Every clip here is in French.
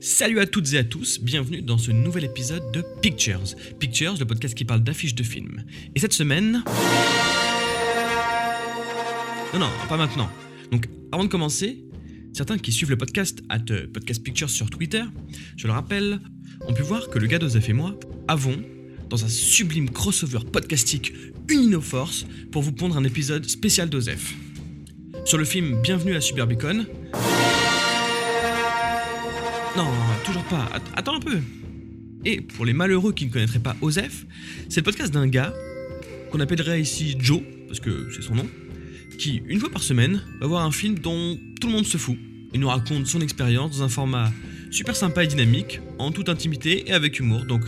Salut à toutes et à tous, bienvenue dans ce nouvel épisode de Pictures. Pictures, le podcast qui parle d'affiches de films. Et cette semaine... Non, non, pas maintenant. Donc, avant de commencer, certains qui suivent le podcast, at Podcast Pictures sur Twitter, je le rappelle, ont pu voir que le gars d'Ozef et moi avons, dans un sublime crossover podcastique, uni nos forces pour vous pondre un épisode spécial d'Ozef. Sur le film Bienvenue à Suburbicon, non, toujours pas. Attends un peu. Et pour les malheureux qui ne connaîtraient pas Osef, c'est le podcast d'un gars qu'on appellerait ici Joe, parce que c'est son nom, qui, une fois par semaine, va voir un film dont tout le monde se fout. Il nous raconte son expérience dans un format super sympa et dynamique, en toute intimité et avec humour. Donc,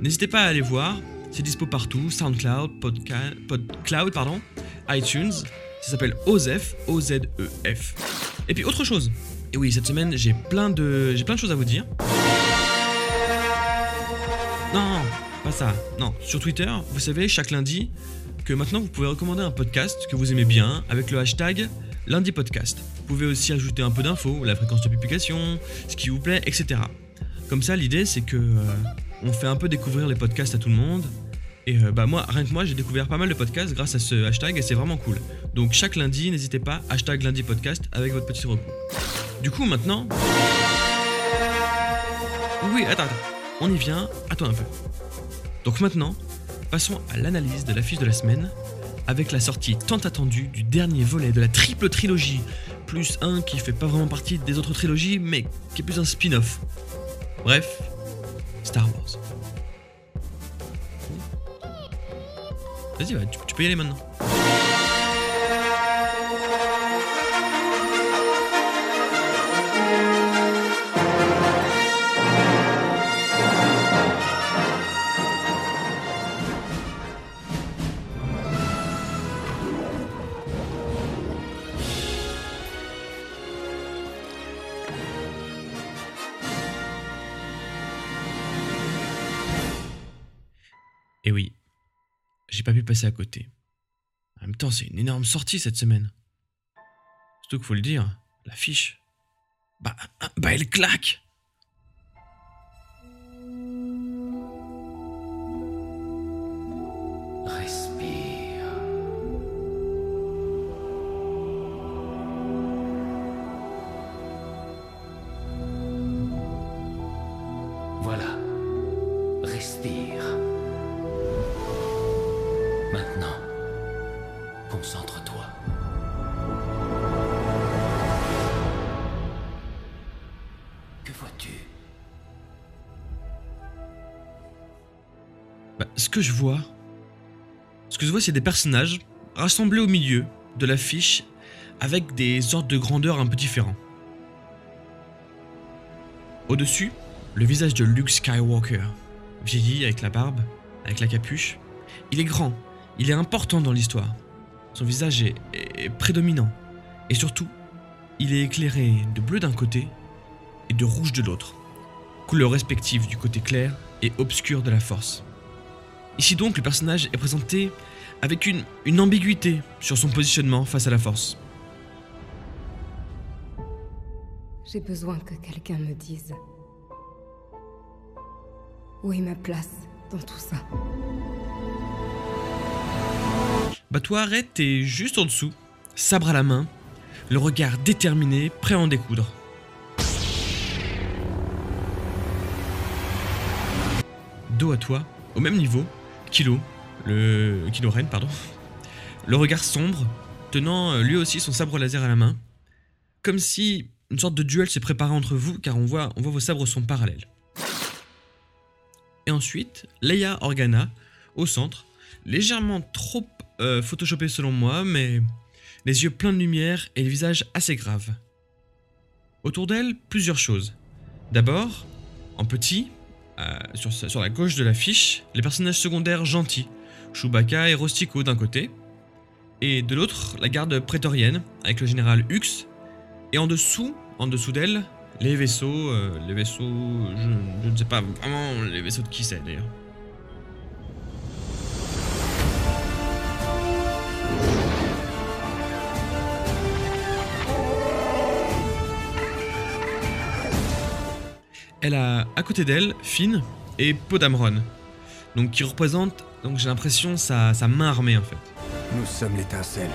n'hésitez pas à aller voir. C'est dispo partout SoundCloud, PodCloud, pardon, iTunes. Ça s'appelle OZEF, O-Z-E-F. Et puis, autre chose. Et oui, cette semaine, j'ai plein de, j'ai plein de choses à vous dire. Non, pas ça. Non, sur Twitter, vous savez, chaque lundi, que maintenant vous pouvez recommander un podcast que vous aimez bien avec le hashtag lundi podcast. Vous pouvez aussi ajouter un peu d'infos, la fréquence de publication, ce qui vous plaît, etc. Comme ça, l'idée c'est que euh, on fait un peu découvrir les podcasts à tout le monde. Et euh, bah moi, rien que moi, j'ai découvert pas mal de podcasts grâce à ce hashtag et c'est vraiment cool. Donc chaque lundi, n'hésitez pas, hashtag lundi podcast avec votre petit recours. Du coup, maintenant. Oui, attends, attends. On y vient. Attends un peu. Donc maintenant, passons à l'analyse de l'affiche de la semaine avec la sortie tant attendue du dernier volet de la triple trilogie, plus un qui fait pas vraiment partie des autres trilogies, mais qui est plus un spin-off. Bref, Star Wars. Vas-y, tu peux y aller maintenant. J'ai pas pu passer à côté. En même temps, c'est une énorme sortie cette semaine. Surtout qu'il faut le dire, l'affiche. Bah, bah, elle claque Bah, ce que je vois, ce que je vois, c'est des personnages rassemblés au milieu de l'affiche avec des ordres de grandeur un peu différents. Au-dessus, le visage de Luke Skywalker, vieilli avec la barbe, avec la capuche. Il est grand, il est important dans l'histoire. Son visage est, prédominant. Et surtout, il est éclairé de bleu d'un côté et de rouge de l'autre. Couleurs respectives du côté clair et obscur de la force. Ici donc, le personnage est présenté avec une ambiguïté sur son positionnement face à la force. J'ai besoin que quelqu'un me dise où est ma place dans tout ça. Bah toi arrête, t'es juste en dessous, sabre à la main, le regard déterminé, prêt à en découdre. Dos à toi, au même niveau, Kilo, le Kilo Ren, pardon, le regard sombre, tenant euh, lui aussi son sabre laser à la main, comme si une sorte de duel s'est préparé entre vous, car on voit vos sabres sont parallèles. Et ensuite, Leia Organa, au centre, légèrement trop euh, photoshopé selon moi, mais les yeux pleins de lumière et le visage assez grave. Autour d'elle, plusieurs choses. D'abord, en petit, euh, sur, la gauche de l'affiche, les personnages secondaires gentils, Chewbacca et Rostico d'un côté, et de l'autre, la garde prétorienne, avec le général Hux, et en dessous, en dessous d'elle, les vaisseaux, euh, les vaisseaux, je, je, ne sais pas vraiment les vaisseaux de qui c'est d'ailleurs. Elle a à côté d'elle Finn et Podamron, donc qui représentent, donc j'ai l'impression sa, sa main armée en fait. Nous sommes l'étincelle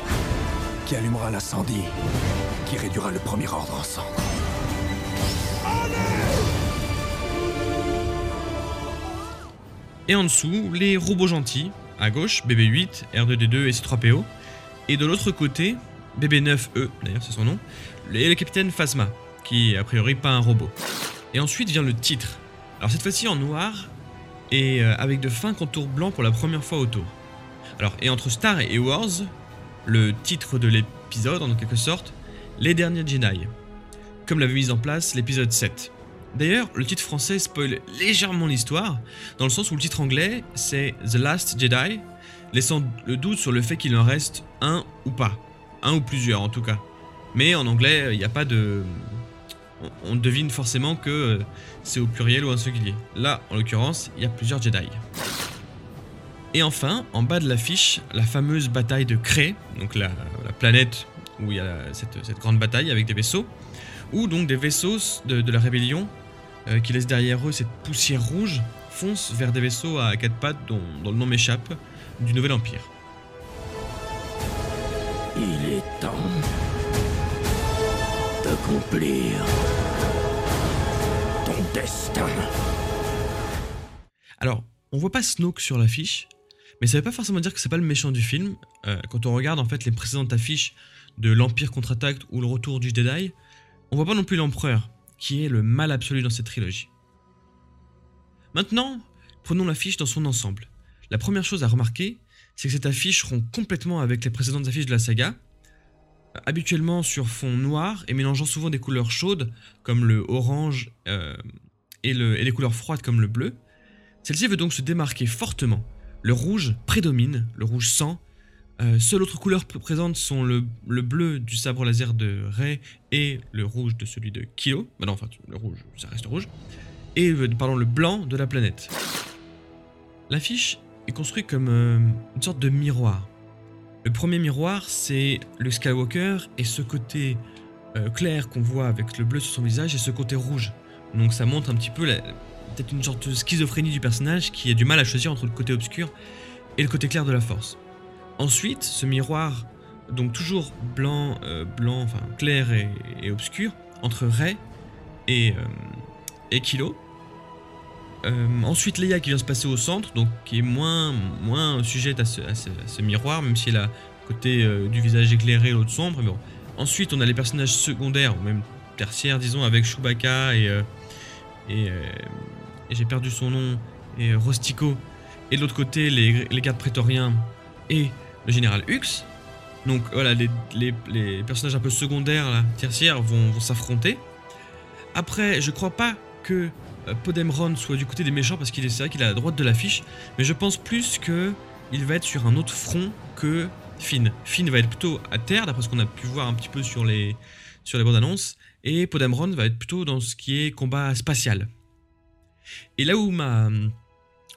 qui allumera l'incendie, qui réduira le premier ordre en cendres. Et en dessous, les robots gentils, à gauche, BB8, R2D2 et C3PO, et de l'autre côté, BB9E, d'ailleurs c'est son nom, et le capitaine Phasma, qui est a priori pas un robot. Et ensuite vient le titre. Alors cette fois-ci en noir, et euh, avec de fins contours blancs pour la première fois autour. Alors, et entre Star et Wars, le titre de l'épisode, en quelque sorte, Les Derniers Jedi, comme l'avait mis en place l'épisode 7. D'ailleurs, le titre français spoil légèrement l'histoire, dans le sens où le titre anglais c'est The Last Jedi, laissant le doute sur le fait qu'il en reste un ou pas. Un ou plusieurs en tout cas. Mais en anglais, il n'y a pas de. On devine forcément que euh, c'est au pluriel ou un singulier. Là, en l'occurrence, il y a plusieurs Jedi. Et enfin, en bas de l'affiche, la fameuse bataille de Kree, donc la, la planète où il y a cette, grande bataille avec des vaisseaux, où donc des vaisseaux de, de la rébellion euh, qui laissent derrière eux cette poussière rouge foncent vers des vaisseaux à quatre pattes dont, dont le nom m'échappe, du Nouvel Empire. Il est temps d'accomplir ton destin. Alors, on voit pas Snoke sur l'affiche, mais ça veut pas forcément dire que c'est pas le méchant du film. Euh, quand on regarde en fait les précédentes affiches de l'Empire contre-attaque ou le retour du Jedi, on voit pas non plus l'Empereur, qui est le mal absolu dans cette trilogie. Maintenant, prenons l'affiche dans son ensemble. La première chose à remarquer, c'est que cette affiche rompt complètement avec les précédentes affiches de la saga, habituellement sur fond noir et mélangeant souvent des couleurs chaudes comme le orange euh, et, le, et les couleurs froides comme le bleu. Celle-ci veut donc se démarquer fortement. Le rouge prédomine, le rouge sang. Euh, seules autres couleurs présentes sont le, le, bleu du sabre laser de Rey et le rouge de celui de Kilo. Bah non, enfin, le rouge, ça reste rouge. Et euh, pardon, le blanc de la planète. L'affiche est construite comme euh, une sorte de miroir. Le premier miroir, c'est le Skywalker et ce côté euh, clair qu'on voit avec le bleu sur son visage et ce côté rouge. Donc ça montre un petit peu peut-être une sorte de schizophrénie du personnage qui a du mal à choisir entre le côté obscur et le côté clair de la force. Ensuite, ce miroir, donc toujours blanc, euh, blanc, enfin clair et, obscur, entre Rey et, euh, et Kilo. Euh, ensuite, Leia qui vient se passer au centre, donc qui est moins, moins sujette à ce, miroir, même si elle a côté euh, du visage éclairé, l'autre sombre. Bon. Ensuite, on a les personnages secondaires, ou même tertiaires, disons, avec Chewbacca et, euh, et, j'ai perdu son nom, et Rostico. Et de l'autre côté, les, les gardes prétoriens et le général Hux. Donc voilà, les, les, les, personnages un peu secondaires, là, tertiaires, vont, vont s'affronter. Après, je crois pas que Podemron soit du côté des méchants parce qu'il est c'est vrai qu'il est à la droite de l'affiche, mais je pense plus que il va être sur un autre front que Finn. Finn va être plutôt à terre, d'après ce qu'on a pu voir un petit peu sur les, sur les bandes annonces, et Podemron va être plutôt dans ce qui est combat spatial. Et là où ma,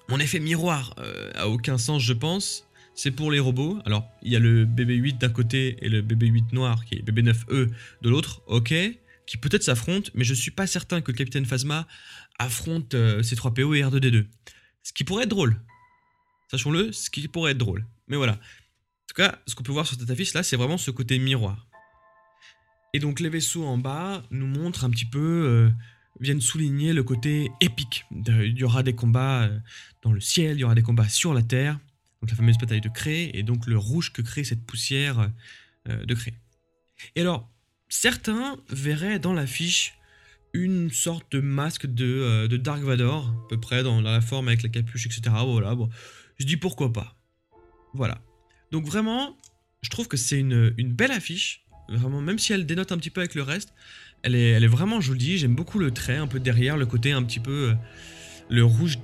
mon effet miroir euh, a aucun sens, je pense, c'est pour les robots. Alors, il y a le BB-8 d'un côté et le BB-8 noir qui est BB-9E de l'autre, ok, qui peut-être s'affrontent, mais je suis pas certain que le capitaine Phasma affronte euh, C3PO et R2D2. Ce qui pourrait être drôle. Sachons-le, ce qui pourrait être drôle. Mais voilà. En tout cas, ce qu'on peut voir sur cette affiche là, c'est vraiment ce côté miroir. Et donc les vaisseaux en bas nous montrent un petit peu, euh, viennent souligner le côté épique. Il y aura des combats euh, dans le ciel, il y aura des combats sur la terre. Donc la fameuse bataille de Cré, et donc le rouge que crée cette poussière euh, de Cré. Et alors, certains verraient dans l'affiche une sorte de masque de, euh, Dark Vador, à peu près dans, la forme avec la capuche, etc. Voilà, je dis pourquoi pas. Voilà. Donc vraiment, je trouve que c'est une, belle affiche, vraiment, même si elle dénote un petit peu avec le reste, elle est, vraiment jolie, j'aime beaucoup le trait, un peu derrière, le côté un petit peu... Euh, le rouge,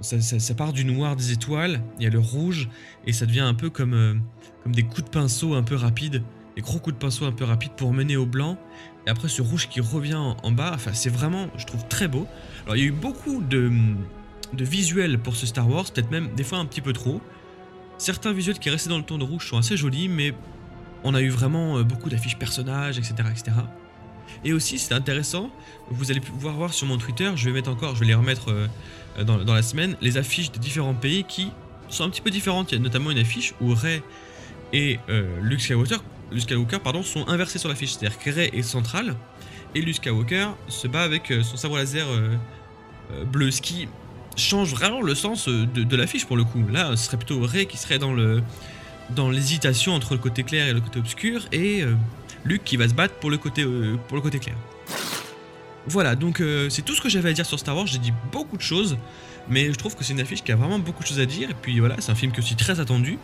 ça, part du noir des étoiles, il y a le rouge, et ça devient un peu comme, euh, comme des coups de pinceau un peu rapides, des gros coups de pinceau un peu rapides pour mener au blanc, et après ce rouge qui revient en, bas, enfin c'est vraiment, je trouve, très beau. Alors il y a eu beaucoup de, de visuels pour ce Star Wars, peut-être même des fois un petit peu trop. Certains visuels qui restaient dans le ton de rouge sont assez jolis, mais on a eu vraiment beaucoup d'affiches personnages, etc. etc. Et aussi, c'est intéressant, vous allez pouvoir voir sur mon Twitter, je vais mettre encore, je vais les remettre euh, dans, dans la semaine, les affiches des différents pays qui sont un petit peu différentes. Il y a notamment une affiche où Rey et euh, Luke Skywalker, Luke Skywalker pardon, sont inversés sur l'affiche. C'est-à-dire que Rey est central et Luke Skywalker se bat avec euh, son sabre laser euh, euh, bleu, ce qui change vraiment le sens de, de l'affiche pour le coup. Là, ce serait plutôt Rey qui serait dans le dans l'hésitation entre le côté clair et le côté obscur et Luke qui va se battre pour le côté pour le côté clair. Voilà, donc euh, c'est tout ce que j'avais à dire sur Star Wars. J'ai dit beaucoup de choses, mais je trouve que c'est une affiche qui a vraiment beaucoup de choses à dire. Et puis voilà, c'est un film qui est aussi très attendu.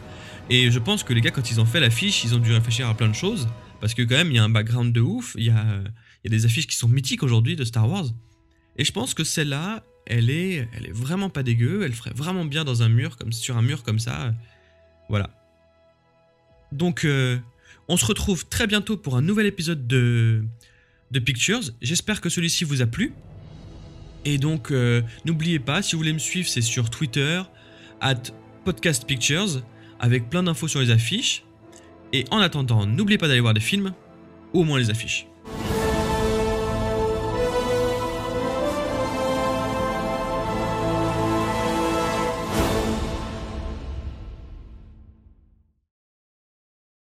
Et je pense que les gars, quand ils ont fait l'affiche, ils ont dû réfléchir à plein de choses. Parce que quand même, il y a un background de ouf. Il y a, il y a des affiches qui sont mythiques aujourd'hui de Star Wars. Et je pense que celle-là, elle est, elle est vraiment pas dégueu. Elle ferait vraiment bien dans un mur, comme sur un mur comme ça. Voilà. Donc, euh, on se retrouve très bientôt pour un nouvel épisode de, de Pictures. J'espère que celui-ci vous a plu. Et donc, euh, n'oubliez pas, si vous voulez me suivre, c'est sur Twitter, at Podcast Pictures, avec plein d'infos sur les affiches. Et en attendant, n'oubliez pas d'aller voir des films, ou au moins les affiches.